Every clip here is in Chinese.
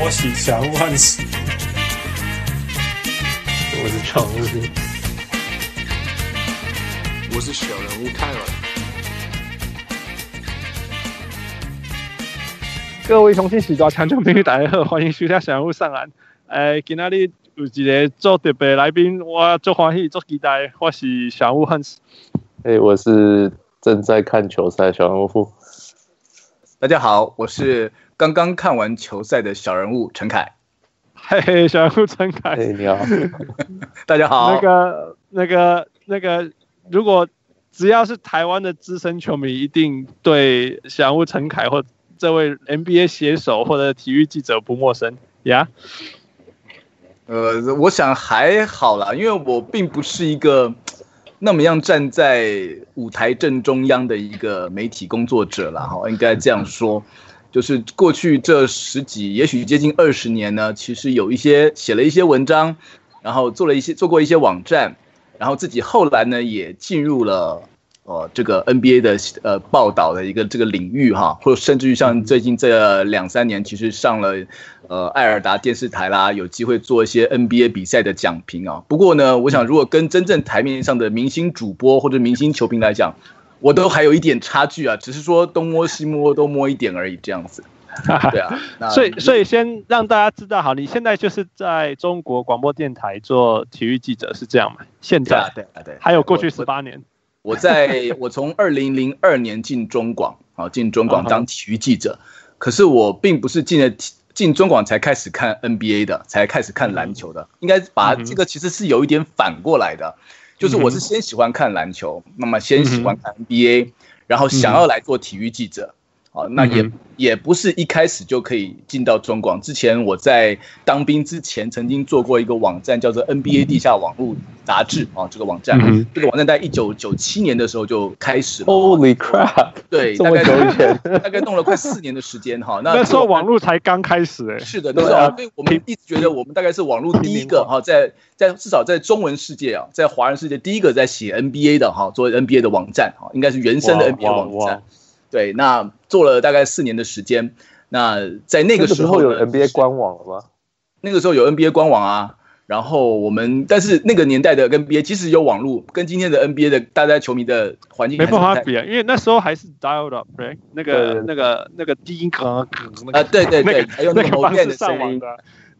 波喜小人物汉斯，我是常务，我是小人物泰文。各位雄心喜抓强球美女大家好，欢迎收听小人物上岸。诶、呃，今天哩有一个做特别来宾，我做欢喜做期待，我是小人物汉斯。哎，我是正在看球赛小人物。大家好，我是刚刚看完球赛的小人物陈凯。嘿嘿，小人物陈凯，嘿，你好，大家好。那个、那个、那个，如果只要是台湾的资深球迷，一定对小人物陈凯或这位 NBA 写手或者体育记者不陌生呀。Yeah? 呃，我想还好啦，因为我并不是一个。那么样站在舞台正中央的一个媒体工作者了哈，应该这样说，就是过去这十几，也许接近二十年呢，其实有一些写了一些文章，然后做了一些做过一些网站，然后自己后来呢也进入了呃这个 NBA 的呃报道的一个这个领域哈，或者甚至于像最近这两三年，其实上了。呃，爱尔达电视台啦，有机会做一些 NBA 比赛的讲评啊。不过呢，我想如果跟真正台面上的明星主播或者明星球评来讲，我都还有一点差距啊，只是说东摸西摸都摸一点而已，这样子。对啊，所以所以先让大家知道，好，你现在就是在中国广播电台做体育记者，是这样吗？现在对啊，对，还有过去十八年。我，我在我从二零零二年进中广，啊，进中广当体育记者，可是我并不是进了体。进中广才开始看 NBA 的，才开始看篮球的，应该把这个其实是有一点反过来的，就是我是先喜欢看篮球，那么先喜欢看 NBA，然后想要来做体育记者。好，那也也不是一开始就可以进到中广。之前我在当兵之前，曾经做过一个网站，叫做 NBA 地下网络杂志啊。这个网站，这个网站在一九九七年的时候就开始了。Holy crap！对，大概 大概弄了快四年的时间哈。那时候网络才刚开始哎。是的，那时候，所以我们一直觉得我们大概是网络第一个哈，在在至少在中文世界啊，在华人世界第一个在写 NBA 的哈，做 NBA 的网站哈，应该是原生的 NBA 网站。对，那做了大概四年的时间。那在那个时候有 NBA 官网了吗？那个时候有 NBA 官网啊。然后我们，但是那个年代的 NBA 即使有网络，跟今天的 NBA 的大家球迷的环境没办法比啊。因为那时候还是 dialed up，对，那个那个那个低音可可啊，对对对，还有那个方式上网的，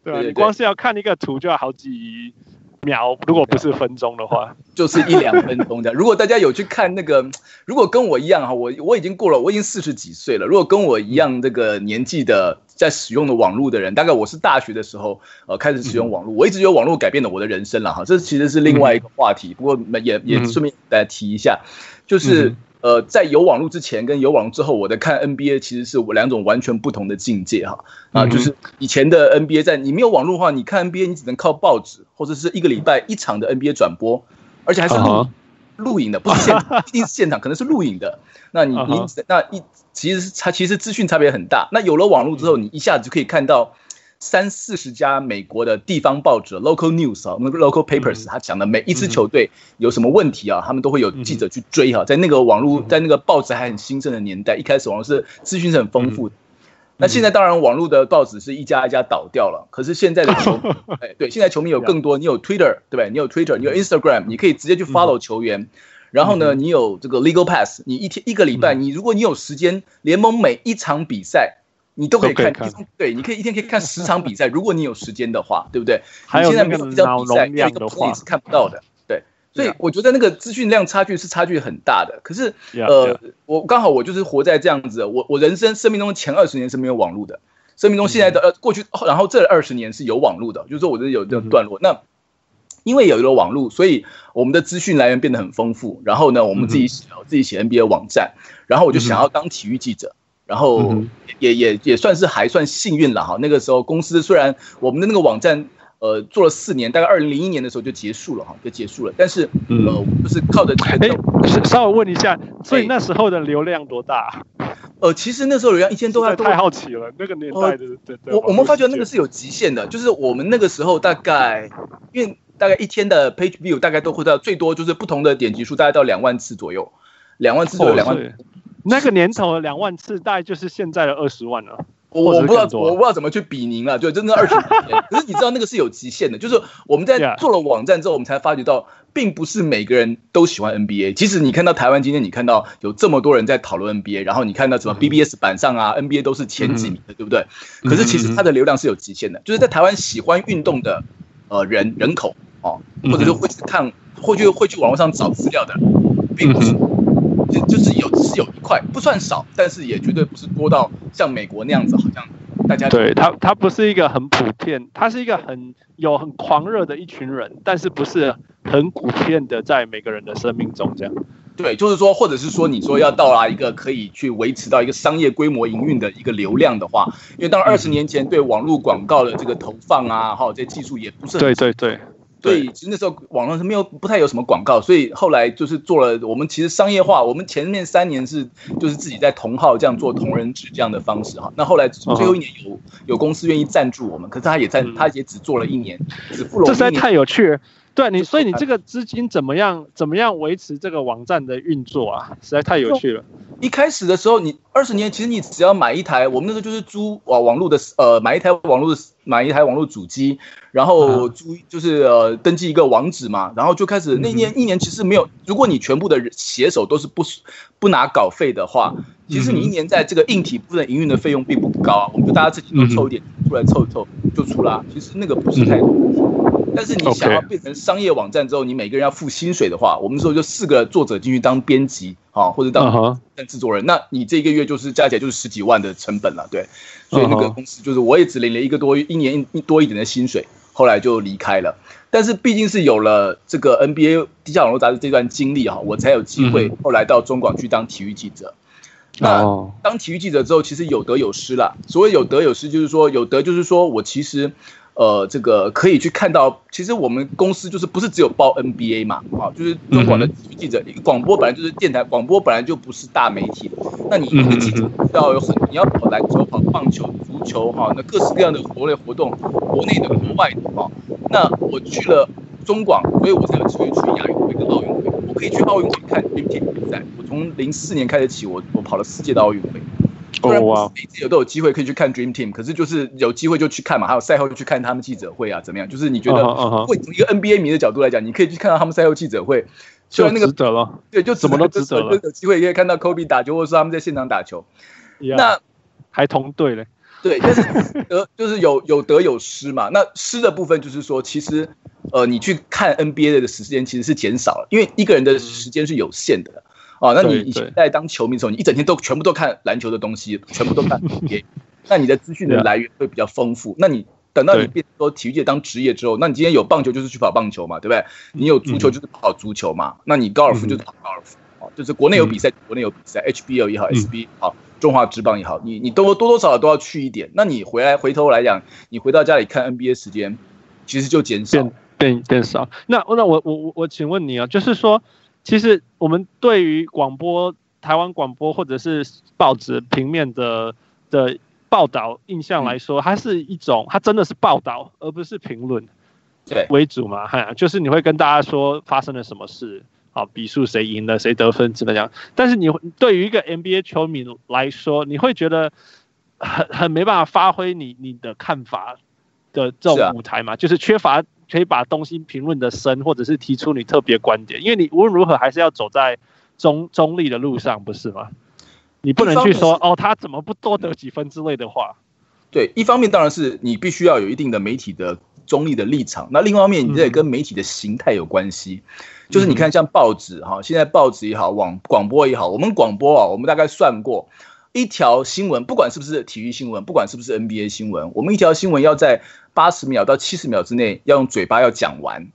对，你光是要看一个图就要好几。秒，如果不是分钟的话，就是一两分钟的。如果大家有去看那个，如果跟我一样哈，我我已经过了，我已经四十几岁了。如果跟我一样这个年纪的在使用的网络的人，大概我是大学的时候呃开始使用网络，我一直觉得网络改变了我的人生了哈。这其实是另外一个话题，不过也也顺便大家提一下，就是。呃，在有网络之前跟有网络之后，我的看 NBA 其实是我两种完全不同的境界哈啊，就是以前的 NBA 在你没有网络的话，你看 NBA 你只能靠报纸或者是一个礼拜一场的 NBA 转播，而且还是录录影的，不是现不一定是现场，可能是录影的。那你你那一其实是差，其实资讯差别很大。那有了网络之后，你一下子就可以看到。三四十家美国的地方报纸 （local news） 啊，那个 local papers，他讲的每一支球队有什么问题啊，他们都会有记者去追哈。在那个网络，在那个报纸还很兴盛的年代，一开始网络是资讯是很丰富的。那现在当然网络的报纸是一家一家倒掉了，可是现在的球，哎，对，现在球迷有更多，你有 Twitter 对不对？你有 Twitter，你有 Instagram，你可以直接去 follow 球员。然后呢，你有这个 legal pass，你一天一个礼拜，你如果你有时间，联盟每一场比赛。你都可以看，对，你可以一天可以看十场比赛，如果你有时间的话，对不对？还有现在没有一场比赛，一个是看不到的，对。所以我觉得那个资讯量差距是差距很大的。可是，呃，我刚好我就是活在这样子，我我人生生命中前二十年是没有网络的，生命中现在的呃过去，然后这二十年是有网络的，就是说我这有这个段落。那因为有了网络，所以我们的资讯来源变得很丰富。然后呢，我们自己写自己写 NBA 网站，然后我就想要当体育记者。然后也也也算是还算幸运了哈。那个时候公司虽然我们的那个网站呃做了四年，大概二零零一年的时候就结束了哈，就结束了。但是呃，不是靠着哎，稍微问一下，所以那时候的流量多大？呃，其实那时候流量一天都要太好奇了，那个年代的对对。我我们发觉那个是有极限的，就是我们那个时候大概因为大概一天的 page view 大概都会到最多就是不同的点击数大概到两万次左右，两万次左右两万。那个年头的两万次，大概就是现在的二十万了。我我不知道，我不知道怎么去比您了。就，真的二十年，可是你知道那个是有极限的，就是我们在做了网站之后，我们才发觉到，并不是每个人都喜欢 NBA。即使你看到台湾今天，你看到有这么多人在讨论 NBA，然后你看到什么 BBS 版上啊，NBA 都是前几名的，对不对？可是其实它的流量是有极限的，就是在台湾喜欢运动的呃人人口哦，或者是会去看，会去会去网络上找资料的，并不是。就就是有是有一块不算少，但是也绝对不是多到像美国那样子，好像大家对他他不是一个很普遍，他是一个很有很狂热的一群人，但是不是很普遍的在每个人的生命中这样。对，就是说，或者是说，你说要到达一个可以去维持到一个商业规模营运的一个流量的话，因为当二十年前对网络广告的这个投放啊，哈，这些技术也不是对对对对。对，其实那时候网络是没有不太有什么广告，所以后来就是做了。我们其实商业化，我们前面三年是就是自己在同号这样做同人志这样的方式哈。那后来最后一年有有公司愿意赞助我们，可是他也在他也只做了一年，只付了。这实在太有趣。对你，所以你这个资金怎么样怎么样维持这个网站的运作啊？实在太有趣了。一开始的时候，你二十年其实你只要买一台，我们那时候就是租网网络的呃买一台网络买一台网络主机，然后租就是呃登记一个网址嘛，然后就开始那年一年其实没有，如果你全部的写手都是不不拿稿费的话，其实你一年在这个硬体部分营运的费用并不高啊，我们就大家自己都凑一点出来凑一凑就出啦，其实那个不是太多。但是你想要变成商业网站之后，你每个人要付薪水的话，我们说就四个作者进去当编辑啊，或者当当制作人，那你这一个月就是加起来就是十几万的成本了，对。所以那个公司就是我也只领了一个多一年一多一点的薪水，后来就离开了。但是毕竟是有了这个 NBA 地下网络杂志这段经历哈，我才有机会后来到中广去当体育记者。那当体育记者之后，其实有得有失啦。所谓有得有失，就是说有得就是说我其实。呃，这个可以去看到，其实我们公司就是不是只有报 NBA 嘛，啊，就是中广的记者，广播本来就是电台，广播本来就不是大媒体，那你一个记者要有很，你要跑篮球、跑棒球、足球，哈，那各式各样的国内活动，国内的、国外的，哈，那我去了中广，所以我才有机会去亚运会跟奥运会，我可以去奥运会看冰球比赛，我从零四年开始起，我我跑了四届的奥运会。虽然每次有都有机会可以去看 Dream Team，可是就是有机会就去看嘛，还有赛后就去看他们记者会啊，怎么样？就是你觉得，会从一个 NBA 迷的角度来讲，你可以去看到他们赛后记者会，就那个值得了。对，就怎么都值得了。有机会可以看到 Kobe 打球，或者说他们在现场打球，那还同队嘞。对，但是得 就是有有得有失嘛。那失的部分就是说，其实呃，你去看 NBA 的时间其实是减少了，因为一个人的时间是有限的。哦，那你以前在当球迷的时候，你一整天都全部都看篮球的东西，全部都看 NBA，那你的资讯的来源会比较丰富。那你等到你变成说体育界当职业之后，那你今天有棒球就是去跑棒球嘛，对不对？你有足球就是跑足球嘛，那你高尔夫就是跑高尔夫，哦，就是国内有比赛，国内有比赛，HBL 也好，SB 好，中华职棒也好，你你都多多少少都要去一点。那你回来回头来讲，你回到家里看 NBA 时间，其实就减少，变变变少。那那我我我我请问你啊，就是说。其实我们对于广播、台湾广播或者是报纸平面的的报道印象来说，它是一种，它真的是报道，而不是评论，对为主嘛？哈，就是你会跟大家说发生了什么事，好，比数谁赢了，谁得分，怎么样？但是你对于一个 NBA 球迷来说，你会觉得很很没办法发挥你你的看法的这种舞台嘛？就是缺乏。可以把东西评论的深，或者是提出你特别观点，因为你无论如何还是要走在中中立的路上，不是吗？你不能去说哦，他怎么不多得几分之类的话。对，一方面当然是你必须要有一定的媒体的中立的立场，那另外一方面你这也跟媒体的形态有关系。嗯、就是你看像报纸哈，现在报纸也好，网广播也好，我们广播啊，我们大概算过。一条新闻，不管是不是体育新闻，不管是不是 NBA 新闻，我们一条新闻要在八十秒到七十秒之内要用嘴巴要讲完。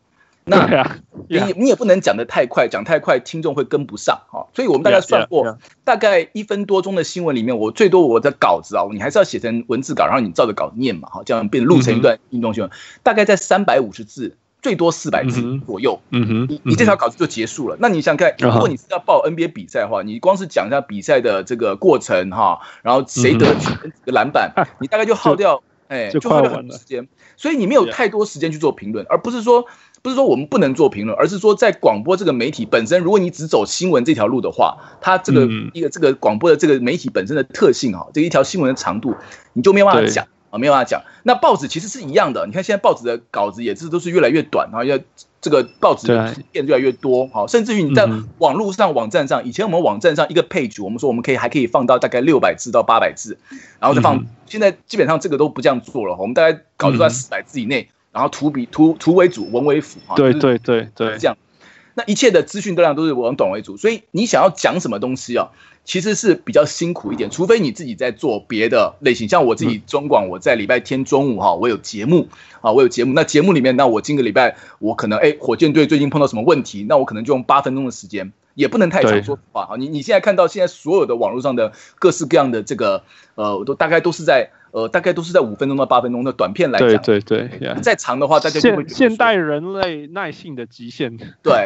那你你也不能讲的太快，讲太快听众会跟不上哈。所以我们大概算过，大概一分多钟的新闻里面，我最多我的稿子啊，你还是要写成文字稿，然后你照着稿念嘛，哈，这样变录成一段运动新闻，大概在三百五十字。最多四百字左右，嗯哼，你你这条稿子就结束了。那你想看，如果你是要报 NBA 比赛的话，你光是讲一下比赛的这个过程哈，然后谁得几个篮板，你大概就耗掉哎，就就花了快完了很多时间，所以你没有太多时间去做评论，而不是说不是说我们不能做评论，而是说在广播这个媒体本身，如果你只走新闻这条路的话，它这个嗯。一个这个广播的这个媒体本身的特性啊，这一条新闻的长度，你就没有办法讲啊，没有办法讲。那报纸其实是一样的，你看现在报纸的稿子也是都是越来越短，然后要这个报纸变越来越多，好，甚至于你在嗯网络上、网站上，以前我们网站上一个 page，我们说我们可以还可以放到大概六百字到八百字，然后再放嗯。现在基本上这个都不这样做了，我们大概搞就在嗯四百字以内，然后图比图图为主，文为辅啊。对对对对，这样。那一切的资讯量都是往短为主，所以你想要讲什么东西啊，其实是比较辛苦一点，除非你自己在做别的类型，像我自己中广，我在礼拜天中午哈，我有节目啊，我有节目，那节目里面，那我今个礼拜我可能哎，火箭队最近碰到什么问题，那我可能就用八分钟的时间，也不能太长，对。说实话。啊，你你现在看到现在所有的网络上的各式各样的这个呃，都大概都是在呃，大概都是在五分钟到八分钟的短片来讲，对对对呀，再长的话，大家就会现现代人类耐性的极限，对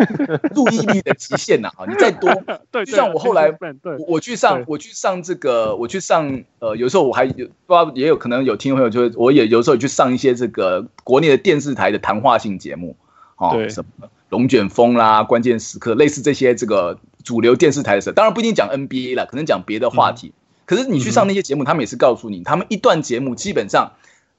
注意力的极限呐、啊，你再多。对，就像我后来对我我去上我去上这个，我去上呃，有时候我还有不知道也有可能有听众朋友就会，我也有时候去上一些这个国内的电视台的谈话性节目，哦，对什么龙卷风啦、关键时刻，类似这些这个主流电视台的时候，当然不一定讲 NBA 了，可能讲别的话题。可是你去上那些节目，他们也是告诉你，他们一段节目基本上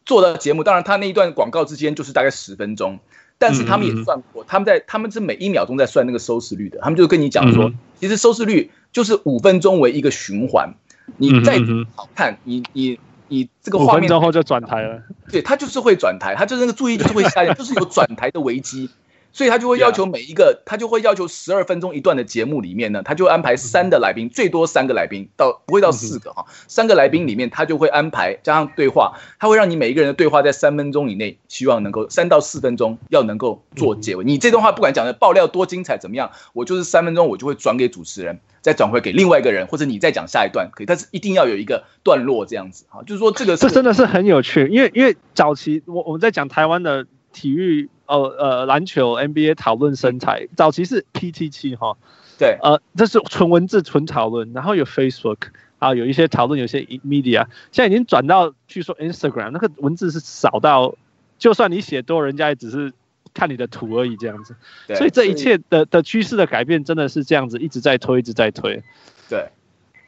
做的节目，当然他那一段广告之间就是大概十分钟，但是他们也算过，他们在他们是每一秒钟在算那个收视率的，他们就跟你讲说嗯，其实收视率就是五分钟为一个循环，你再好看，你你你这个画面分钟后就转台了，对他就是会转台，他就是那个注意力就是会下降，就是有转台的危机，所以他就会要求每一个，他就会要求十二分钟一段的节目里面呢，他就安排三的来宾，最多三个来宾，到不会到四个哈，三个来宾里面他就会安排加上对话，他会让你每一个人的对话在三分钟以内，希望能够三到四分钟要能够做结尾。你这段话不管讲的爆料多精彩怎么样，我就是三分钟我就会转给主持人，再转回给另外一个人，或者你再讲下一段可以，但是一定要有一个段落这样子哈，就是说这个是这真的是很有趣，因为因为早期我我们在讲台湾的体育，呃呃篮球 NBA 讨论身材，早期是 PTT 哈，对。呃这是纯文字纯讨论，然后有 Facebook 啊有一些讨论，有些 media，现在已经转到据说 Instagram 那个文字是少到，就算你写多，人家也只是看你的图而已这样子，对。所以这一切的的趋势的改变真的是这样子一直在推，一直在推，对。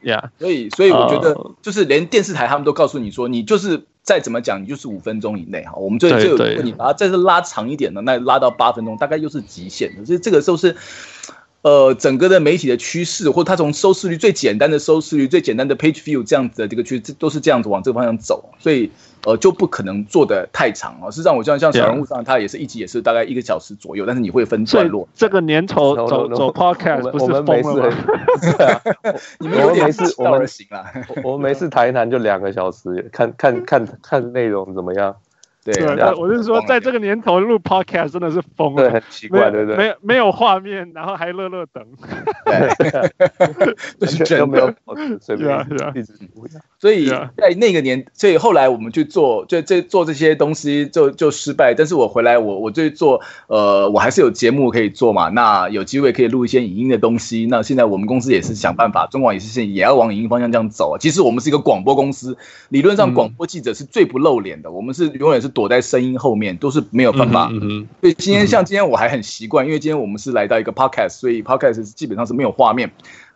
呀、所以，所以我觉得呃。就是连电视台他们都告诉你说，你就是再怎么讲，你就是五分钟以内哈。我们这这个，对对如果你把它再是拉长一点的，那拉到八分钟，大概又是极限的。所以这个时候是，呃，整个的媒体的趋势，或它从收视率最简单的收视率、最简单的 page view 这样子的这个趋势，都是这样子往这个方向走。所以，呃，就不可能做的太长哦。事实上，我像像小人物上，它也是一集也是大概一个小时左右，但是你会分段落。这个年头走.走 podcast 不是我们没疯了事 你们没事我们而行了。我我们没事谈一谈就两个小时，看看看看内容怎么样？对我是说，在这个年头录 podcast 真的是疯对，了，很奇怪，对不对？没有没有画面，然后还乐乐等，对，这是真都没有的。随是啊是啊便一直不一样。所以在那个年，所以后来我们去做，就这做这些东西就就失败。但是我回来，我我就做，呃，我还是有节目可以做嘛。那有机会可以录一些影音的东西。那现在我们公司也是想办法，中广也是现也要往影音方向这样走啊。其实我们是一个广播公司，理论上广播记者是最不露脸的，我们是永远是躲在声音后面，都是没有办法。嗯嗯所以今天像今天我还很习惯，因为今天我们是来到一个 podcast，所以 podcast 基本上是没有画面。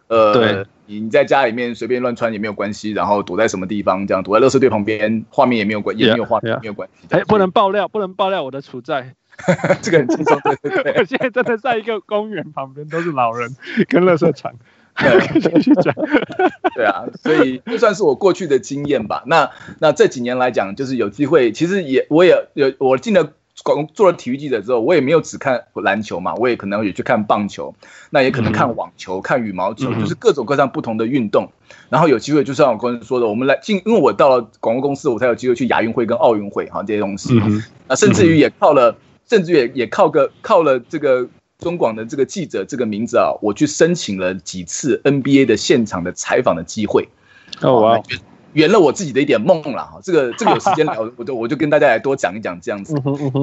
呃，对，你在家里面随便乱穿也没有关系，然后躲在什么地方，这样躲在垃圾堆旁边，画面也没有关，也没有画.没有关系。哎，不能爆料，不能爆料我的处在，这个很轻松，对对对。我现在真的在一个公园旁边，都是老人跟垃圾场，对 继续讲，对啊，所以这算是我过去的经验吧。那那这几年来讲，就是有机会，其实也我也有我进了广做了体育记者之后，我也没有只看篮球嘛，我也可能也去看棒球，那也可能看网球、看羽毛球，嗯就是各种各样不同的运动。然后有机会，就像我刚才说的，我们来进，因为我到了广告公司，我才有机会去亚运会跟奥运会哈这些东西。嗯啊，甚至于也靠了，甚至于也也靠个靠了这个中广的这个记者这个名字啊，我去申请了几次 NBA 的现场的采访的机会。哦哇，圆了我自己的一点梦了哈，这个这个有时间聊，我就我就跟大家来多讲一讲这样子。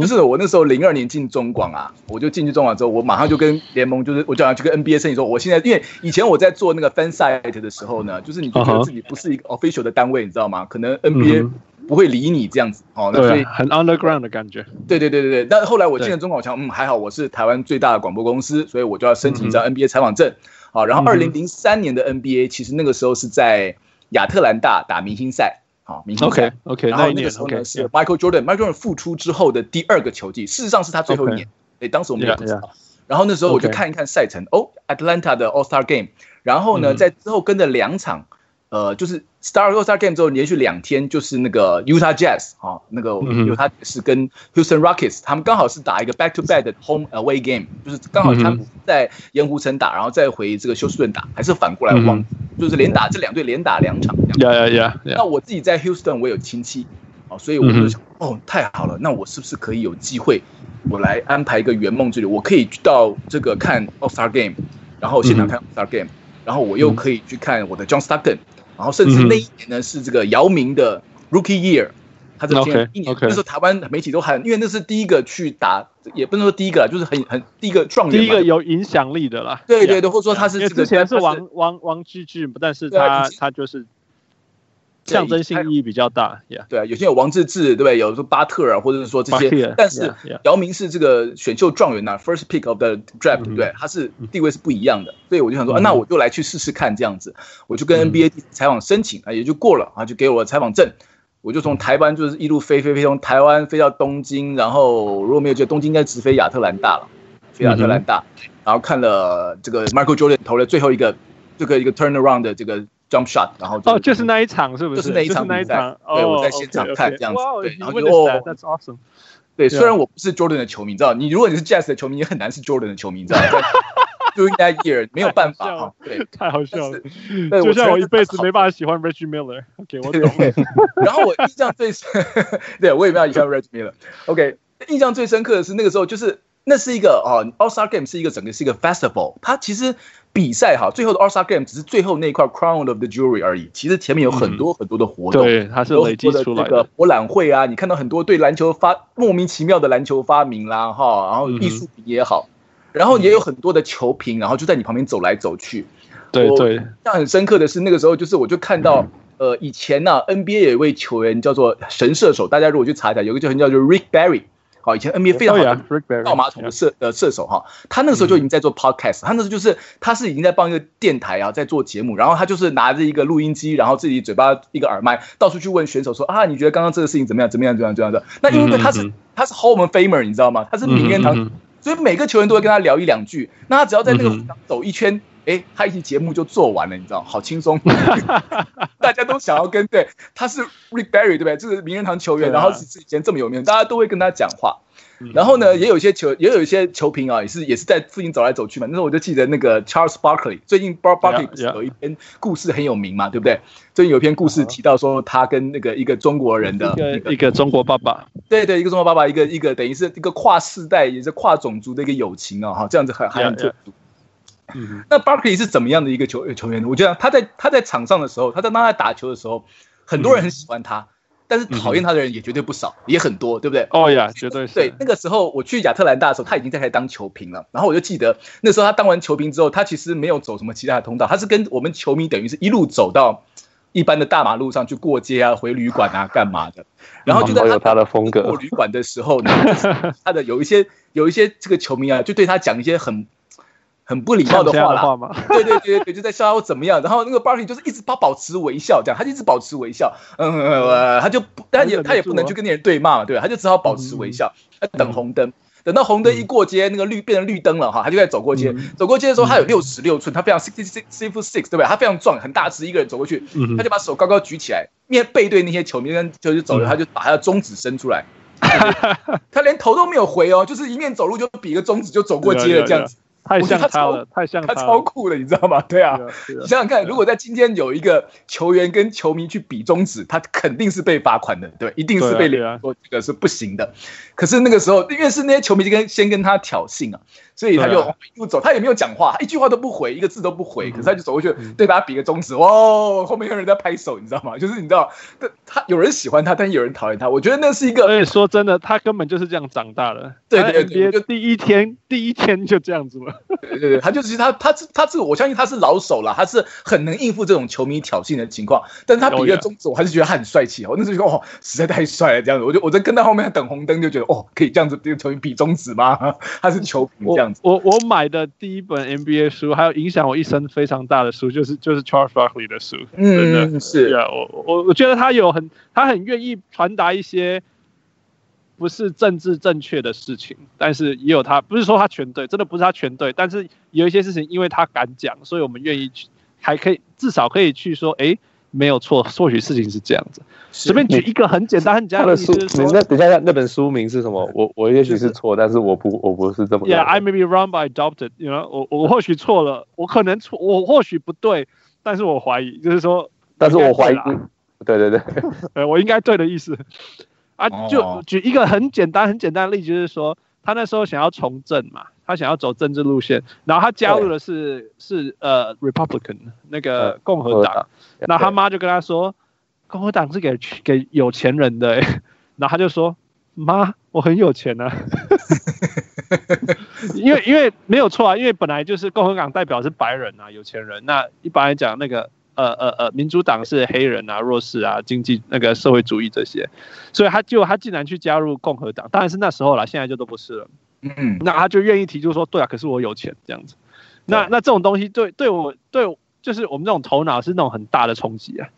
就是我那时候零二年进中广啊，我就进去中广之后，我马上就跟联盟，就是我就要去跟 NBA 申请说，我现在因为以前我在做那个 fan site 的时候呢，就是你就觉得自己不是一个 official 的单位，你知道吗？可能 NBA、嗯不会理你这样子哦。那所以很 underground 的感觉。对对对对对。但后来我进了中广强，嗯，还好我是台湾最大的广播公司，所以我就要申请一张 NBA 采访证。好，然后二零零三年的 NBA 其实那个时候是在亚特兰大打明星赛。好，明星赛。OK OK。然后那个时候呢是 Michael Jordan，Michael Jordan 复出之后的第二个球季，事实上是他最后一年。哎，当时我们也不知道。然后那时候我就看一看赛程，哦，Atlanta 的 All Star Game。然后呢，在之后跟着两场。呃，就是 Star All Star Game 之后连续两天，就是那个 Utah Jazz 啊、哦，那个 Utah 是跟 Houston Rockets，他们刚好是打一个 back to back 的 home away game，就是刚好他们在盐湖城打，然后再回这个休斯顿打，还是反过来忘，就是连打这两队连打两场。呀呀呀！那我自己在 Houston 我有亲戚，哦，所以我就想，哦，太好了，那我是不是可以有机会，我来安排一个圆梦之旅，我可以去到这个看 All Star Game，然后现场看 All Star Game，然后我又可以去看我的 John Stockton。然后甚至那一年呢，是这个姚明的 Rookie Year，他这个一年那时候台湾媒体都很，因为那是第一个去打，也不能说第一个啦，就是很很第一个状元，第一个有影响力的啦。对对对，或者说他是这个之前是王王王治郅，但是他他就是。象征性意义比较大，对啊，有些有王治郅，对不对？有说巴特尔，或者是说这些，但是姚明是这个选秀状元呐，first pick of the draft，对不对？他是地位是不一样的，所以我就想说，那我就来去试试看这样子，我就跟 NBA 采访申请啊，也就过了啊，就给我采访证，我就从台湾就是一路飞飞飞从台湾飞到东京，然后如果没有记错，东京应该直飞亚特兰大了，飞亚特兰大，然后看了这个 Michael Jordan 投了最后一个这个一个 turnaround 的这个。Jump shot，然后哦，就是那一场，是不是？就是那一场比赛，对，我在现场看这样子，对，然后就哦，That's awesome。对，虽然我不是 Jordan 的球迷，你知道，你如果你是 Jazz 的球迷，也很难是 Jordan 的球迷，你知道吗？During that year，没有办法哈，对，太好笑了。对，就像我一辈子没办法喜欢 Reggie Miller。OK，我懂。然后我印象最深，对我也没有喜欢 Reggie Miller。OK，印象最深刻的是那个时候，就是那是一个哦，All Star Game 是一个整个是一个 Festival，它其实。比赛哈，最后的 All Star Game 只是最后那一块 Crown of the Jewelry 而已。其实前面有很多很多的活动，对，它是累积出来的。这个博览会啊，你看到很多对篮球发莫名其妙的篮球发明啦，哈，然后艺术品也好，然后也有很多的球评，然后就在你旁边走来走去。对对，印象很深刻的是那个时候，就是我就看到，呃，以前呢 NBA 有一位球员叫做神射手，大家如果去查一下，有个球员叫做 Rick Barry。好，以前 NBA 非常好的倒马桶的射呃射手哈，他那个时候就已经在做 podcast，他那时候就是他是已经在帮一个电台啊在做节目，然后他就是拿着一个录音机，然后自己嘴巴一个耳麦，到处去问选手说啊，你觉得刚刚这个事情怎么样？怎么样？怎么样？怎么样的？那因为他是他是 Hall of Famer，你知道吗？他是名人堂，所以每个球员都会跟他聊一两句。那他只要在那个走一圈，哎，他一期节目就做完了，你知道，好轻松，大家都想要跟对，他是 Rick Barry 对不对？这是名人堂球员，然后是以前这么有名，大家都会跟他讲话。然后呢，也有一些球，也有一些球评啊，也是也是在附近走来走去嘛。那时候我就记得那个 Charles Barkley，最近 Barkley 不是有一篇故事很有名嘛，对不对？最近有一篇故事提到说他跟那个一个中国人的一个一个中国爸爸，对对，一个中国爸爸，一个一个等于是一个跨世代也是跨种族的一个友情啊，哈，这样子很还很特殊。嗯，那 Barkley 是怎么样的一个球球员呢？我觉得他在他在场上的时候，他在当他打球的时候，很多人很喜欢他。但是讨厌他的人也绝对不少，也很多，对不对？哦呀，绝对是。对，那个时候我去亚特兰大的时候，他已经在开始当球评了。然后我就记得那时候他当完球评之后，他其实没有走什么其他的通道，他是跟我们球迷等于是一路走到一般的大马路上去过街啊，回旅馆啊，干嘛的。然后就在他，他的风格过旅馆的时候呢，他的有一些有一些这个球迷啊，就对他讲一些很。很不礼貌的话啦，对对对对，就在笑他怎么样，然后那个 Barkley 就是一直保保持微笑，这样他就一直保持微笑，嗯，他就不，但也他也不能去跟那人对骂嘛，对吧？他就只好保持微笑，等红灯，等到红灯一过街，那个绿变成绿灯了哈，他就在走过街，走过街的时候他有六尺六寸，他非常 six six six foot six，对不对？他非常壮，很大只，一个人走过去，他就把手高高举起来，面背对那些球迷跟就是走了，他就把他的中指伸出来，他连头都没有回哦，就是一面走路就比个中指就走过街了这样子。太像他了，太像他，超酷的，你知道吗？对啊，你想想看，如果在今天有一个球员跟球迷去比中指，他肯定是被罚款的，对，一定是被说这个是不行的。可是那个时候，因为是那些球迷就跟先跟他挑衅啊，所以他就一路走，他也没有讲话，一句话都不回，一个字都不回，可是他就走过去，对大家比个中指，哇，后面有人在拍手，你知道吗？就是你知道，他有人喜欢他，但有人讨厌他。我觉得那是一个，而且说真的，他根本就是这样长大的。对对对，就第一天第一天就这样子了。对对对，他就是他他他这个我相信他是老手了，他是很能应付这种球迷挑衅的情况。但是他比个中指，我还是觉得他很帅气。我那时候觉得哦，实在太帅了，这样子，我就我在跟在后面等红灯，就觉得哦，可以这样子这个球迷比中指吗？他是球评这样子。我我，我买的第一本 NBA 书，还有影响我一生非常大的书，就是就是 Charles Barkley 的书。嗯，是啊，我我我觉得他有很他很愿意传达一些。不是政治正确的事情，但是也有他，不是说他全对，真的不是他全对，但是有一些事情，因为他敢讲，所以我们愿意去，还可以至少可以去说，哎，没有错，或许事情是这样子。随便举一个很简单、很简单的 书，你那等一下，那本书名是什么？我我也许是错，但是我不我不是这么。Yeah, I may be wrong, but I adopted. You know，我我或许错了，我可能错，我或许不对，但是我怀疑，就是说，但是我怀疑，对对对，呃，我应该对的意思。啊，就举一个很简单、很简单的例子，就是说，他那时候想要从政嘛，他想要走政治路线，然后他加入的是是呃 Republican 那个共和党，然后他妈就跟他说，共和党是给给有钱人的，然后他就说，妈，我很有钱啊，因为因为没有错啊，因为本来就是共和党代表是白人啊，有钱人，那一般来讲那个。呃呃呃，民主党是黑人啊、弱势啊、经济那个社会主义这些，所以他就他竟然去加入共和党，当然是那时候了，现在就都不是了。嗯，那他就愿意提出说，对啊，可是我有钱这样子。那那这种东西对对我对，就是我们这种头脑是那种很大的冲击啊。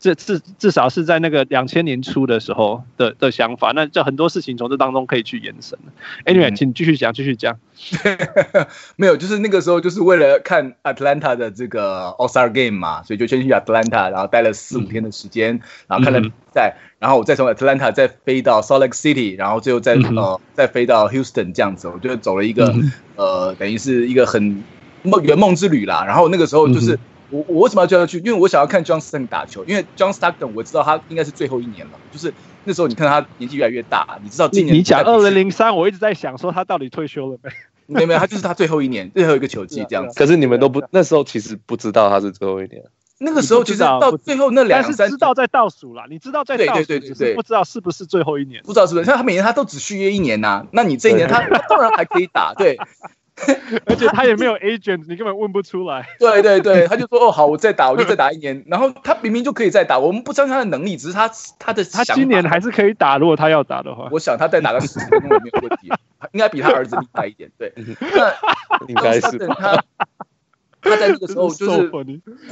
至至至少是在那个两千年初的时候的的想法，那这很多事情从这当中可以去延伸。Anyway，请继续讲，继续讲。没有，就是那个时候就是为了看 Atlanta 的这个 All Star Game 嘛，所以就先去 Atlanta，然后待了四五天的时间，嗯、然后看了比赛，嗯、然后我再从 Atlanta 再飞到 Salt Lake City，然后最后再、嗯、呃再飞到 Houston 这样子，我就走了一个、嗯、呃等于是一个很梦圆梦之旅啦。然后那个时候就是。嗯我我为什么要叫他去？因为我想要看 John Stockton 打球，因为 John Stockton 我知道他应该是最后一年了，就是那时候你看他年纪越来越大，你知道今年你讲二零零三，我一直在想说他到底退休了没？没有没有，他就是他最后一年最后一个球季这样子。可是你们都不那时候其实不知道他是最后一年，那个时候其实到最后那两三，但是知道在倒数了，你知道在倒数，对对对对，不知道是不是最后一年，不知道是不是？像他每年他都只续约一年呐、啊，那你这一年他 当然还可以打，对。而且他也没有 agent，你根本问不出来。对对对，他就说哦好，我再打，我就再打一年。然后他明明就可以再打，我们不相信他的能力，只是他他的他今年还是可以打，如果他要打的话。我想他再打个十分钟也没有问题，应该比他儿子厉害一点。对，那应该是他他在那个时候就是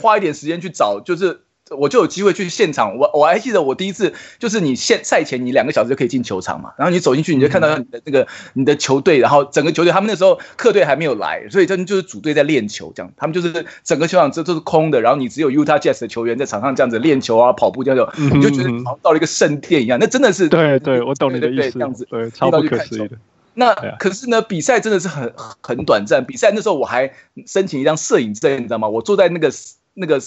花一点时间去找，就是。我就有机会去现场，我我还记得我第一次就是你现赛前你两个小时就可以进球场嘛，然后你走进去你就看到你的那个你的球队，然后整个球队他们那时候客队还没有来，所以他们就是主队在练球这样，他们就是整个球场这都是空的，然后你只有 Utah Jazz 的球员在场上这样子练球啊跑步这样子，你就觉得好像到了一个圣殿一样，那真的是对对，我懂你的意思，这样子对，超不可思议的。那可是呢，比赛真的是很很短暂，比赛那时候我还申请一张摄影证，你知道吗？我坐在那个那个。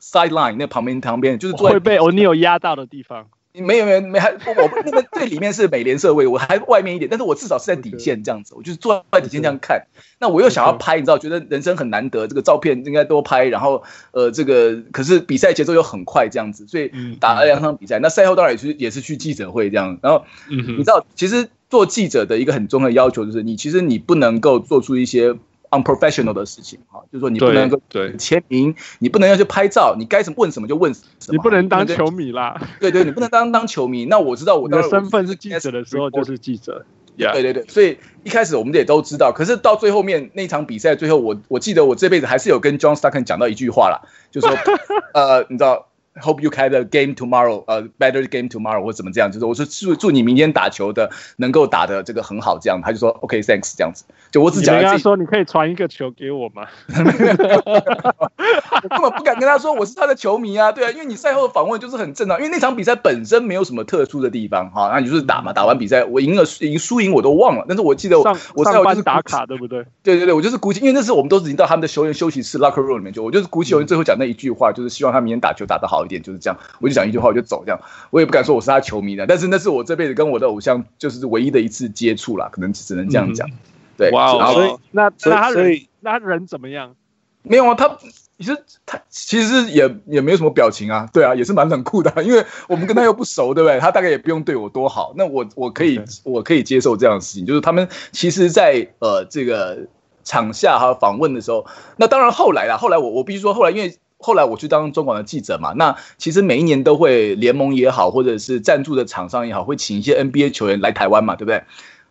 Sideline 那旁边旁边就是坐会被 O'Neal 压到的地方，没有没有没还我那个最里面是美联社位，我还外面一点，但是我至少是在底线这样子，我就是坐在底线这样看。那我又想要拍，你知道，觉得人生很难得，这个照片应该多拍。然后呃，这个可是比赛节奏又很快这样子，所以打了两场比赛。那赛后当然也是也是去记者会这样。然后你知道，其实做记者的一个很重要的要求就是，你其实你不能够做出一些。Unprofessional 的事情哈，就是说你不能够签名，你不能要去拍照，你该什么问什么就问什么，你不能当球迷啦。对对，你不能当当球迷。那我知道我的身份是记者的时候就是记者。对对对，所以一开始我们也都知道，可是到最后面那场比赛最后，我我记得我这辈子还是有跟 John Stockton 讲到一句话啦，就说 呃，你知道。Hope you have a game tomorrow，呃、uh,，better game tomorrow，或怎么这样，就是我说祝祝你明天打球的能够打的这个很好，这样他就说 OK，thanks，、这样子。就我只讲。你跟他说你可以传一个球给我吗？我 根本不敢跟他说我是他的球迷啊，对啊，因为你赛后的访问就是很正常，因为那场比赛本身没有什么特殊的地方，哈，那你就是打嘛，打完比赛我赢了赢输赢我都忘了，但是我记得我上我上班打卡对不对？对对对，我就是鼓起，因为那时候我们都已经到他们的球员休息室 locker room 里面去，我就是鼓起勇气最后讲那一句话，就是希望他明天打球打得好一点，就是这样。我就讲一句话，我就走，这样我也不敢说我是他球迷的，但是那是我这辈子跟我的偶像就是唯一的一次接触啦，可能只能这样讲。嗯、对，哇、哦，所以那那他人那他人怎么样？没有啊，他其实他其实也也没有什么表情啊，对啊，也是蛮冷酷的，因为我们跟他又不熟，对不对？他大概也不用对我多好，那我我可以 Okay. 我可以接受这样的事情，就是他们其实在，在呃这个。场下哈访问的时候，那当然后来啦，后来我我必须说，后来因为后来我去当中广的记者嘛，那其实每一年都会联盟也好，或者是赞助的厂商也好，会请一些 NBA 球员来台湾嘛，对不对？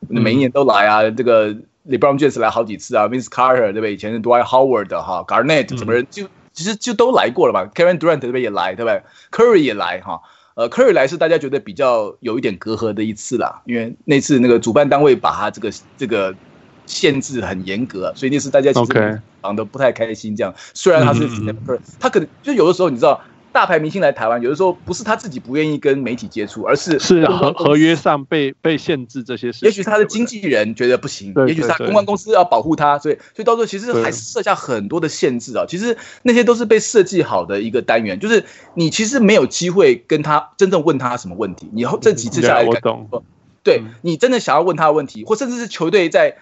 每一年都来啊，这个 LeBron James 来好几次啊，Vince Carter 对不对？以前是 Dwight Howard 哈，Garnett 什么人就其实就都来过了嘛，Kevin Durant 对不对也来，对不对？Curry 也来哈。呃，科瑞来是大家觉得比较有一点隔阂的一次啦，因为那次那个主办单位把他这个这个限制很严格，所以那次大家其实讲得不太开心。这样，虽然他是他可能就有的时候你知道。大牌明星来台湾，有的时候不是他自己不愿意跟媒体接触，而是是合合约上被被限制这些事。也许他的经纪人觉得不行，也许他公关公司要保护他，所以所以到时候其实还是设下很多的限制啊。其实那些都是被设计好的一个单元，就是你其实没有机会跟他真正问他什么问题。你后这几次下来，我懂。对你真的想要问他的问题，或甚至是球队在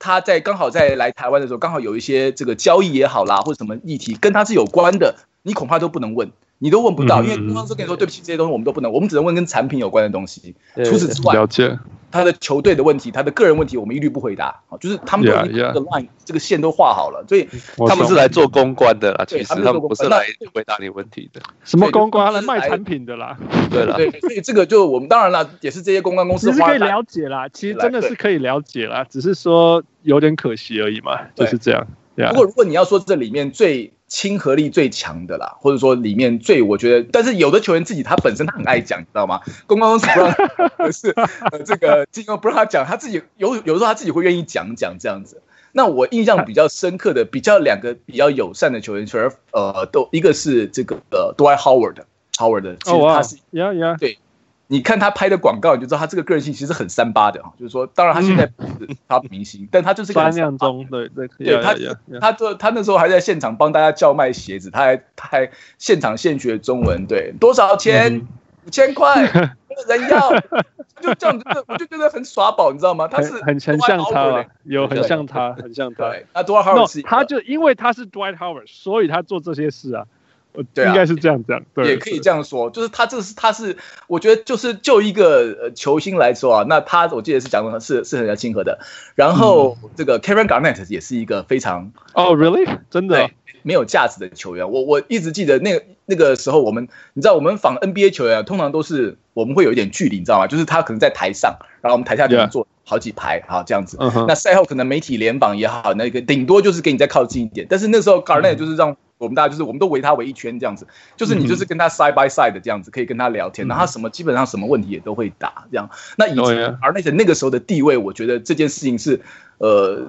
他在刚好在来台湾的时候，刚好有一些这个交易也好啦，或者什么议题跟他是有关的，你恐怕都不能问。你都问不到，因为公关公司跟你说对不起，这些东西我们都不能，我们只能问跟产品有关的东西。除此之外，了解他的球队的问题，他的个人问题，我们一律不回答。就是他们都已经这个 line 这个线都画好了，所以他们是来做公关的啦。其实他们不是来回答你问题的。什么公关？来卖产品的啦。对了，对，所以这个就我们当然了，也是这些公关公司其实可以了解啦。其实真的是可以了解啦，只是说有点可惜而已嘛，就是这样。不过如果你要说这里面最。亲和力最强的啦，或者说里面最我觉得，但是有的球员自己他本身他很爱讲，你知道吗？公关公司不让，可是呃这个金庸不让他讲，他自己有有的时候他自己会愿意讲讲这样子。那我印象比较深刻的，比较两个比较友善的球员，球员呃都一个是这个呃 Dwight Howard，Howard 的，其实他是呀呀对。你看他拍的广告，你就知道他这个个人性其实很三八的哈。就是说，当然他现在不是他明星，但他就是个三两中，对对对，他他这他那时候还在现场帮大家叫卖鞋子，他还他还现场现学中文，对，多少钱？五千块，没有人要，就这样子，我就觉得很耍宝，你知道吗？他是很很像他，有很像他，很像他。那 Dwight Howard 他就因为他是 Dwight Howard，所以他做这些事啊。对啊，应该是这样讲，对，也可以这样说，就是他这是他是，我觉得就是就一个球星来说啊，那他我记得是讲的是是很亲和的，然后这个 Kevin Garnett 也是一个非常哦，really？真的？没有价值的球员，我我一直记得那个那个时候我们你知道我们访 NBA 球员啊，通常都是我们会有一点距离，你知道吗？就是他可能在台上，然后我们台下就能坐好几排，好这样子，那赛后可能媒体联访也好，那个顶多就是给你再靠近一点，但是那时候 Garnett 就是让。我们大家就是，我们都围他围一圈这样子，就是你就是跟他 side by side 的这样子，可以跟他聊天，然后他什么基本上什么问题也都会答这样。那以前而那个那个时候的地位，我觉得这件事情是，呃，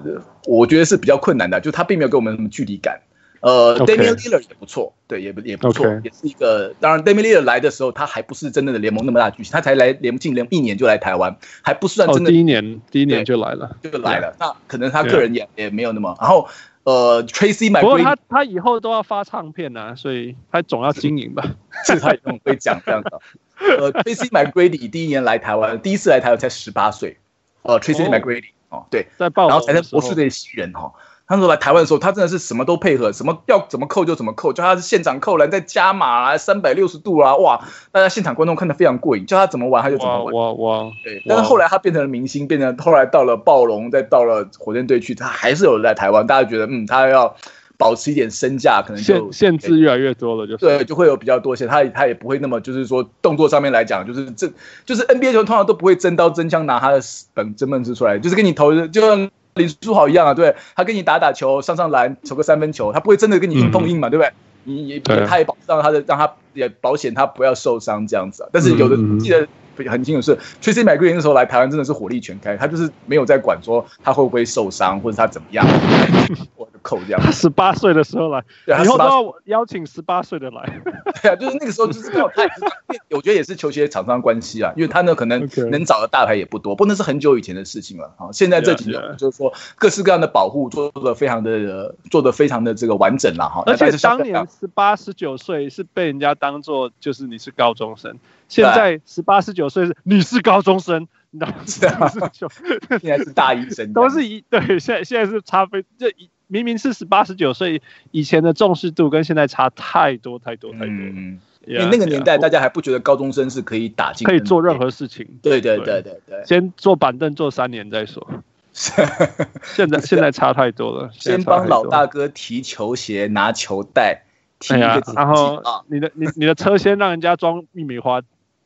我觉得是比较困难的，就他并没有给我们什么距离感。呃，Damian Lillard 也不错，对，也不也不错，也是一个。当然，Damian Lillard 来的时候，他还不是真正的联盟那么大巨星，他才来联盟进联盟一年就来台湾，还不算真的。第一年，第一年就来了，就来了。那可能他个人也也没有那么，然后。呃，Tracy McGrady，不过他他以后都要发唱片啊，所以他总要经营吧。是他以后会讲这样的。呃，Tracy McGrady 第一年来台湾，第一次来台湾才十八岁。呃，Tracy McGrady 哦，对，在报，然后才在博士队新人哈。他说来台湾的时候，他真的是什么都配合，什么要怎么扣就怎么扣，叫他是现场扣篮再加码啊，三百六十度啊，哇！大家现场观众看得非常过瘾，叫他怎么玩他就怎么玩。哇哇！哇对，但是后来他变成了明星，变成后来到了暴龙，再到了火箭队去，他还是有人在台湾，大家觉得嗯，他要保持一点身价，可能就限制越来越多了，就对，就会有比较多些，他他也不会那么就是说动作上面来讲，就是这就是 NBA 球通常都不会真刀真枪拿他的本真本事出来，就是跟你投就像。林书豪一样啊，对，他跟你打打球，上上篮，投个三分球，他不会真的跟你硬碰硬嘛，嗯、对不对？你也他也保障他的，让他也保险他不要受伤这样子啊。但是有的记得很清楚是，Tracy McGrady 那时候来台湾真的是火力全开，他就是没有在管说他会不会受伤或者他怎么样。扣这样，他十八岁的时候来，以后都要邀请十八岁的来。对啊，就是那个时候就是刚好他，我觉得也是球鞋厂商关系啊，因为他呢可能能找的大牌也不多，不能是很久以前的事情了啊。现在这几年就是说各式各样的保护做的非常的做的非常的这个完整了哈。而且当年十八十九岁是被人家当做就是你是高中生，现在十八十九岁是你是高中生，你知道吗？现在是大一生，都是一对，现在现在是差非这一。明明是十八十九岁以前的重视度跟现在差太多太多太多。嗯，因为那个年代大家还不觉得高中生是可以打进，可以做任何事情。对对对对对，先坐板凳坐三年再说。现在现在差太多了。先帮老大哥提球鞋，拿球袋，提一个、哎、然后你的你你的车先让人家装玉米花，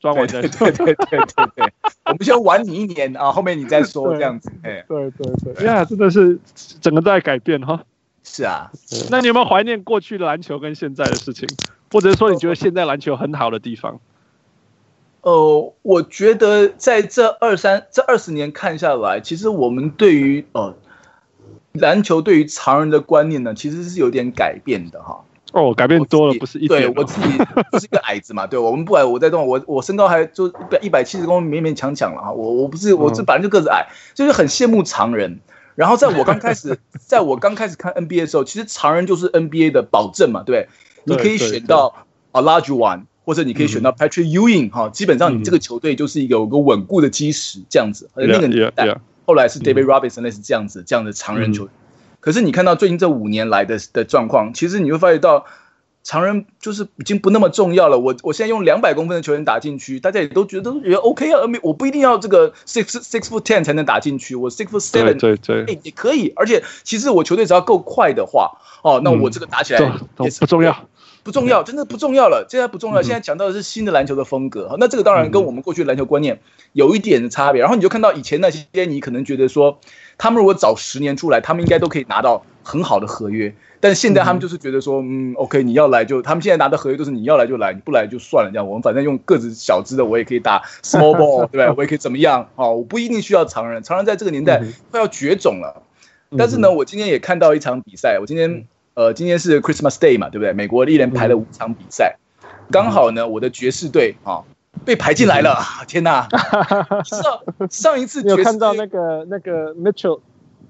装完再对对对对对对，我们先玩你一年啊，后面你再说这样子。哎，对对对，呀，真的是整个在改变哈。是啊，那你有没有怀念过去的篮球跟现在的事情，或者说你觉得现在篮球很好的地方？呃，我觉得在这二三这二十年看下来，其实我们对于呃篮球对于常人的观念呢，其实是有点改变的哈。哦，改变多了，不是一点。对我自己是一个矮子嘛，对，我们不矮我在动，我我身高还就一百七十公分，勉勉强强了哈。我我不是，我这本来就个子矮，就是很羡慕常人。然后在我刚开始，在我刚开始看 NBA 的时候，其实常人就是 NBA 的保证嘛，对，你可以选到 A large one，。或者你可以选到 Patrick Ewing 哈，基本上你这个球队就是一个有个稳固的基石这样子。而那个年代，后来是 David Robinson 类似这样子这样的常人球员。可是你看到最近这五年来的的状况，其实你会发觉到常人就是已经不那么重要了。我我现在用两百公分的球员打进去，大家也都觉得都觉得 OK 啊，我不一定要这个 six six foot ten 才能打进去，我 six foot seven 对对哎也可以。而且其实我球队只要够快的话，哦，那我这个打起来也不重要。不重要，真的不重要了。现在不重要，现在讲到的是新的篮球的风格。那这个当然跟我们过去篮球观念有一点的差别。然后你就看到以前那些，你可能觉得说，他们如果早十年出来，他们应该都可以拿到很好的合约。但是现在他们就是觉得说，嗯，OK，你要来就，他们现在拿的合约都是你要来就来，你不来就算了。这样，我们反正用个子小只的，我也可以打 small ball，对吧？我也可以怎么样？哦，我不一定需要常人，常人在这个年代快要绝种了。但是呢，我今天也看到一场比赛，我今天。呃，今天是 Christmas Day 嘛，对不对？美国一连排了五场比赛，刚好呢，我的爵士队啊被排进来了。天哪！上上一次 你有看到那个那个 Mitchell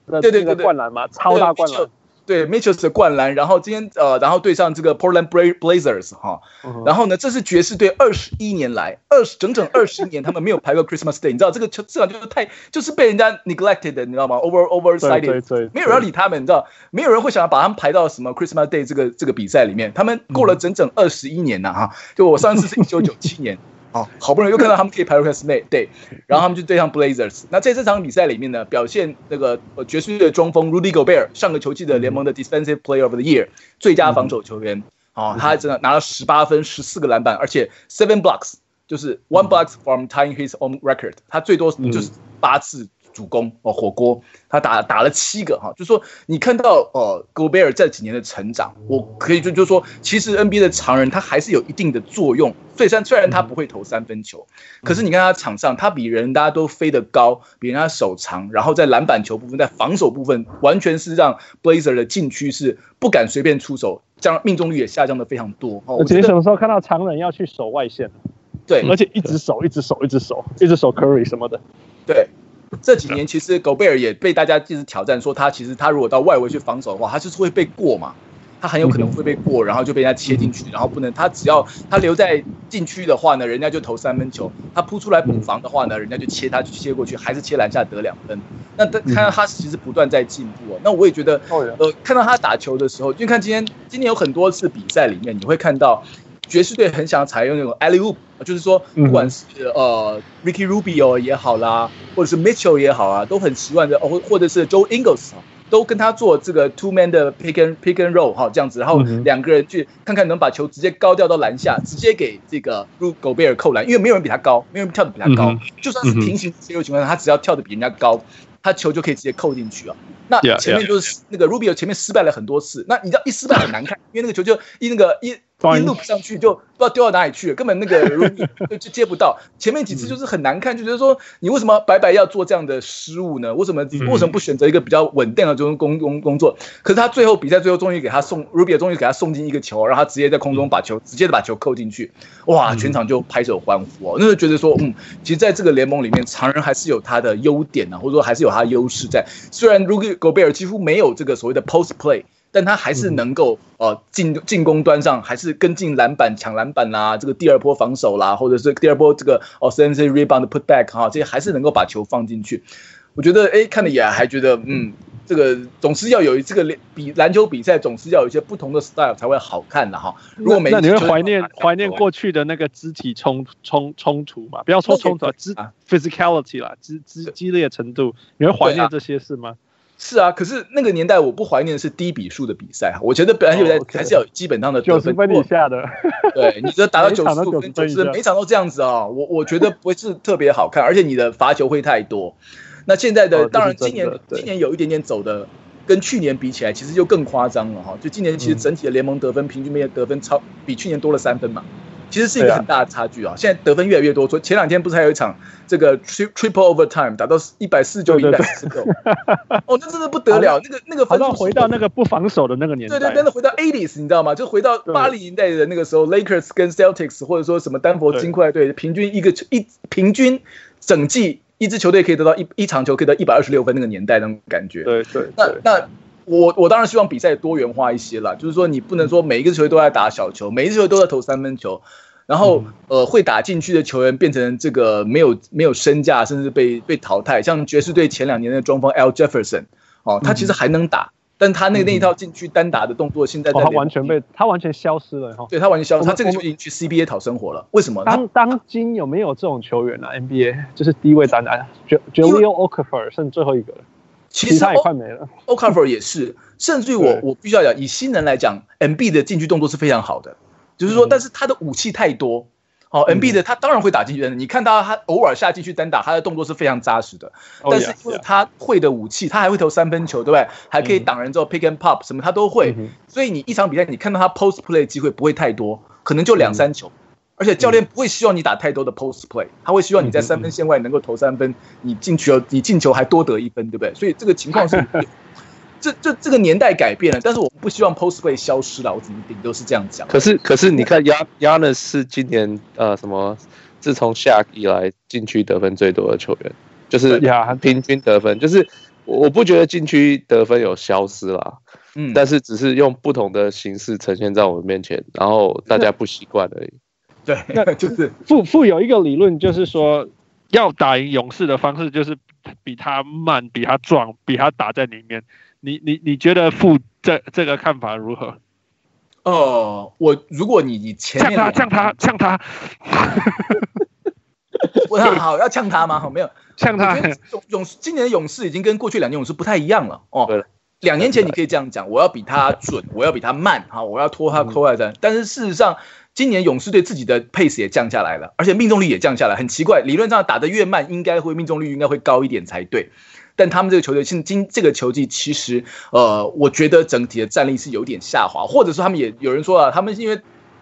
的对对对灌篮吗？超大灌篮。对，Mitchell 的灌篮，然后今天呃，然后对上这个 Portland Blazers 哈，然后呢，这是爵士队二十一年来二十整整二十年，他们没有排过 Christmas Day，你知道这个球这场就是太就是被人家 neglected 的，你知道吗？Over oversighted，没有人要理他们，你知道，没有人会想要把他们排到什么 Christmas Day 这个这个比赛里面，他们过了整整二十一年呐哈，就我上次是一九九七年。好，好不容易又看到他们可以排入 Christmas Day，对，然后他们就对上 Blazers。那在这场比赛里面呢，表现那个爵士队的中锋 Rudy Gobert 上个球季的联盟的 Defensive Player of the Year 最佳防守球员。哦，他真的拿了十八分、十四个篮板，而且 seven blocks 就是 one blocks from tying his own record，他最多就是八次。主攻哦，火锅，他打打了七个哈，就是说你看到呃，Gobert 这几年的成长，我可以就就说，其实 NBA 的常人他还是有一定的作用。虽然虽然他不会投三分球，可是你看他场上，他比人大家都飞得高，比人家手长，然后在篮板球部分，在防守部分，完全是让 Blazer 的禁区是不敢随便出手，这样命中率也下降的非常多。我觉得什么时候看到常人要去守外线？对，而且一直守，一直守，一直守，一直守 Curry 什么的，对。这几年其实狗贝尔也被大家一直挑战，说他其实他如果到外围去防守的话，他就是会被过嘛，他很有可能会被过，然后就被人家切进去，然后不能他只要他留在禁区的话呢，人家就投三分球；他扑出来补防的话呢，人家就切他去切过去，还是切篮下得两分。那他看到他其实不断在进步啊，那我也觉得，呃，看到他打球的时候，就看今天今天有很多次比赛里面，你会看到。爵士队很想采用那种 alley oop，就是说，不管是呃 Ricky Rubio 也好啦，或者是 Mitchell 也好啊，都很习惯的哦，或者是 Joe Ingles 都跟他做这个 two man 的 pick and pick and roll 哈，这样子，然后两个人去看看能把球直接高吊到篮下，直接给这个 Rudy Gobert 扣篮，因为没有人比他高，没有人跳得比他高，就算是平行切入情况下，他只要跳得比人家高，他球就可以直接扣进去啊。那前面就是那个 Rubio 前面失败了很多次，那你知道一失败很难看，因为那个球就一那个一。一路上去就不知道丢到哪里去了，根本那个 就就接不到。前面几次就是很难看，就觉得说你为什么白白要做这样的失误呢？为什么为什么不选择一个比较稳定的这种工工工作？可是他最后比赛最后终于给他送 Rubio 终于给他送进一个球，然后他直接在空中把球直接的把球扣进去，哇！全场就拍手欢呼哦，那就觉得说，嗯，其实在这个联盟里面，常人还是有他的优点呢，或者说还是有他的优势在。虽然 Rudy Gobert 几乎没有这个所谓的 post play。但他还是能够呃进进攻端上还是跟进篮板抢篮板啦，这个第二波防守啦，或者是第二波这个哦 offensive rebound put back 哈，这些还是能够把球放进去。我觉得哎看了也还觉得嗯这个总是要有这个比篮球比赛总是要有一些不同的 style 才会好看的哈。如果每那你会怀念 怀念过去的那个肢体冲冲冲突嘛？不要说冲突，肢 physicality 啦，肢肢激烈程度，你会怀念这些事吗？是啊，可是那个年代我不怀念的是低比数的比赛，我觉得本来就在还是要有基本上的九十分以下的。对，你这达到九十分，九十分每场都这样子啊，我我觉得不是特别好看，而且你的罚球会太多。那现在的当然今年今年有一点点走的，跟去年比起来，其实就更夸张了哈。就今年其实整体的联盟得分平均每的得分超比去年多了三分嘛。其实是一个很大的差距啊！现在得分越来越多，说前两天不是还有一场这个 triple overtime 打到一百四十九、一百四 哦，那真的不得了！那个那个，好像回到那个不防守的那个年代，对对，真的回到 eighties，你知道吗？就回到八零年代的那个时候，Lakers 跟 Celtics 或者说什么丹佛金块队，平均一个一平均整季一支球队可以得到一一场球可以得一百二十六分那个年代那种感觉。对对，那那。我我当然希望比赛多元化一些啦，就是说你不能说每一个球队都在打小球，每一个球队都在投三分球，然后呃会打进去的球员变成这个没有没有身价，甚至被被淘汰。像爵士队前两年的中锋 Al Jefferson 哦，他其实还能打，但他那那一套禁区单打的动作，现在他完全被他完全消失了哈。对他完全消失，他这个就已经去 CBA 讨生活了。为什么？当当今有没有这种球员啊？NBA 就是第一位单打，Jahlil Okafor 剩最后一个了。其实他也快没了，Okafor 也是，甚至于我我必须要讲，以新人来讲，Embiid 的禁区动作是非常好的，就是说，但是他的武器太多，哦，Embiid 的他当然会打进去的，你看到他偶尔下进去单打，他的动作是非常扎实的，但是因为他会的武器，他还会投三分球，对不对？还可以挡人之后 pick and pop 什么他都会，所以你一场比赛你看到他 post play 机会不会太多，可能就两三球。而且教练不会希望你打太多的 post play，他会希望你在三分线外能够投三分，你进球你进球还多得一分，对不对？所以这个情况是，这这这个年代改变了，但是我们不希望 post play 消失了，我怎么顶都是这样讲。可是可是你看亚亚纳是今年呃什么，自从 Shaq 以来禁区得分最多的球员，就是平均得分，就是我不觉得禁区得分有消失啦，嗯，但是只是用不同的形式呈现在我们面前，然后大家不习惯而已。对，那 就是富富有一个理论，就是说要打赢勇士的方式，就是比他慢，比他壮，比他打在里面。你你你觉得富这这个看法如何？哦，我如果你你前面呛他呛他呛他，我说好要呛他吗？好没有 呛他。勇勇士今年的勇士已经跟过去两年勇士不太一样了哦。对了，两年前你可以这样讲，我要比他准，我要比他慢，好，我要拖他扣外战。但是事实上。今年勇士队自己的 pace 也降下来了，而且命中率也降下来，很奇怪。理论上打得越慢，应该会命中率应该会高一点才对。但他们这个球队现今这个球季其实，呃，我觉得整体的战力是有点下滑，或者说他们也有人说啊，他们是因为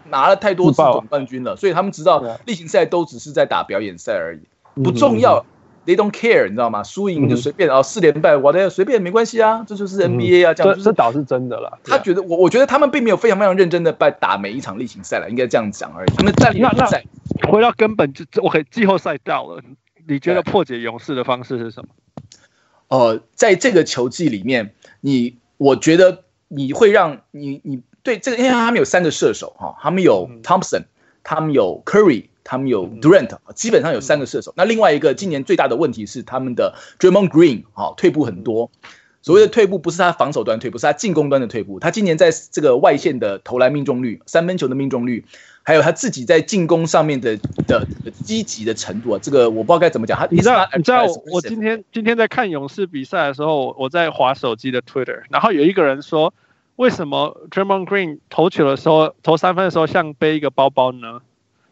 拿了太多次总冠军了，所以他们知道例行赛都只是在打表演赛而已，不重要。They don't care，你知道吗？输赢就随便，然后四连败，我的随便没关系啊，这就是 NBA 啊，这样。这倒是真的了。他觉得我，我觉得他们并没有非常非常认真的在打每一场例行赛了，应该这样讲而已。他们战力在。回到根本就，OK，季后赛到了，你觉得破解勇士的方式是什么？呃，在这个球季里面，你我觉得你会让你你对这个，因为他们有三个射手哈，他们有 Thompson，他们有 Curry。他们有 Durant，基本上有三个射手。那另外一个今年最大的问题是他们的 Draymond Green 哈退步很多。所谓的退步不是他防守端退步，是他进攻端的退步。他今年在这个外线的投篮命中率、三分球的命中率，还有他自己在进攻上面的的积极的程度啊，这个我不知道该怎么讲。他你知道你知道我今天今天在看勇士比赛的时候，我在滑手机的 Twitter，然后有一个人说，为什么 Draymond Green 投球的时候投三分的时候像背一个包包呢？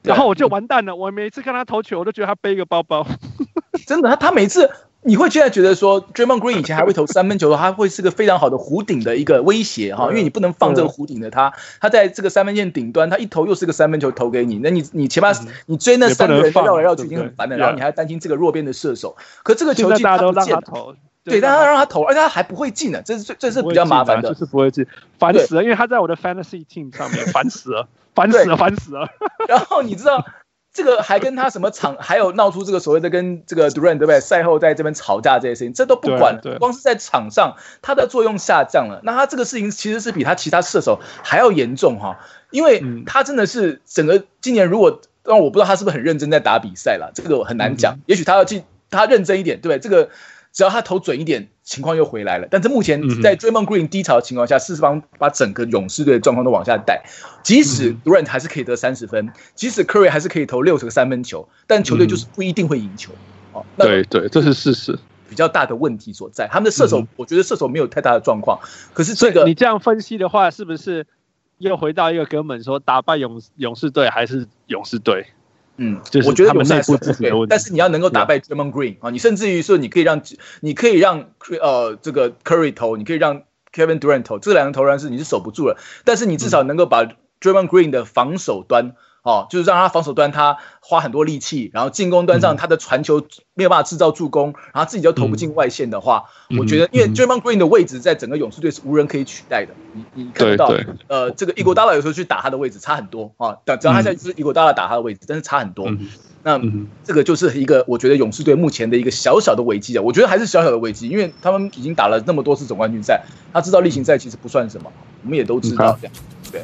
然后我就完蛋了。我每次看他投球，我都觉得他背一个包包。真的，他他每次你会现在觉得说，Draymond Green 以前还会投三分球的话，他会是个非常好的弧顶的一个威胁哈，因为你不能放这个弧顶的他，他在这个三分线顶端，他一投又是个三分球投给你，那你你起码你追那三个人绕来绕去已经很烦了，然后你还担心这个弱边的射手。可这个球技他不见了，对，但他让他投，而且他还不会进呢，这是最这是比较麻烦的，就是不会进，烦死了，因为他在我的 Fantasy Team 上面，烦死了。烦死了，烦死了。然后你知道这个还跟他什么场，还有闹出这个所谓的跟这个 Durant 对不对？赛后在这边吵架这些事情，这都不管了。光是在场上，他的作用下降了。那他这个事情其实是比他其他射手还要严重哈，因为他真的是整个今年如果，让我不知道他是不是很认真在打比赛了，这个很难讲。也许他要去他认真一点，对不对？这个只要他投准一点。情况又回来了。但是目前在 Draymond Green 低潮的情况下，四方把整个勇士队的状况都往下带。即使 Durant 还是可以得三十分，即使 Curry 还是可以投六十个三分球，但球队就是不一定会赢球。哦，对对，这是事实。比较大的问题所在，他们的射手，我觉得射手没有太大的状况。可是这个你这样分析的话，是不是又回到一个根本，说打败勇勇士队还是勇士队？嗯，就是我觉得他们内部自己的问题。但是你要能够打败 Draymond Green 啊，你甚至于说你可以让你可以让呃这个 Curry 投，你可以让 Kevin Durant 投，这两个投篮是你是守不住了，但是你至少能够把 Draymond Green 的防守端。哦，就是让他防守端他花很多力气，然后进攻端上他的传球没有办法制造助攻，然后自己就投不进外线的话，嗯、我觉得因为 Draymond Green 的位置在整个勇士队是无人可以取代的。你你看得到，呃，这个伊戈达拉有时候去打他的位置差很多啊，但只要他现在就是伊戈达拉打他的位置，但是差很多。嗯、那这个就是一个我觉得勇士队目前的一个小小的危机啊，我觉得还是小小的危机，因为他们已经打了那么多次总冠军赛，他知道例行赛其实不算什么，我们也都知道这样，对。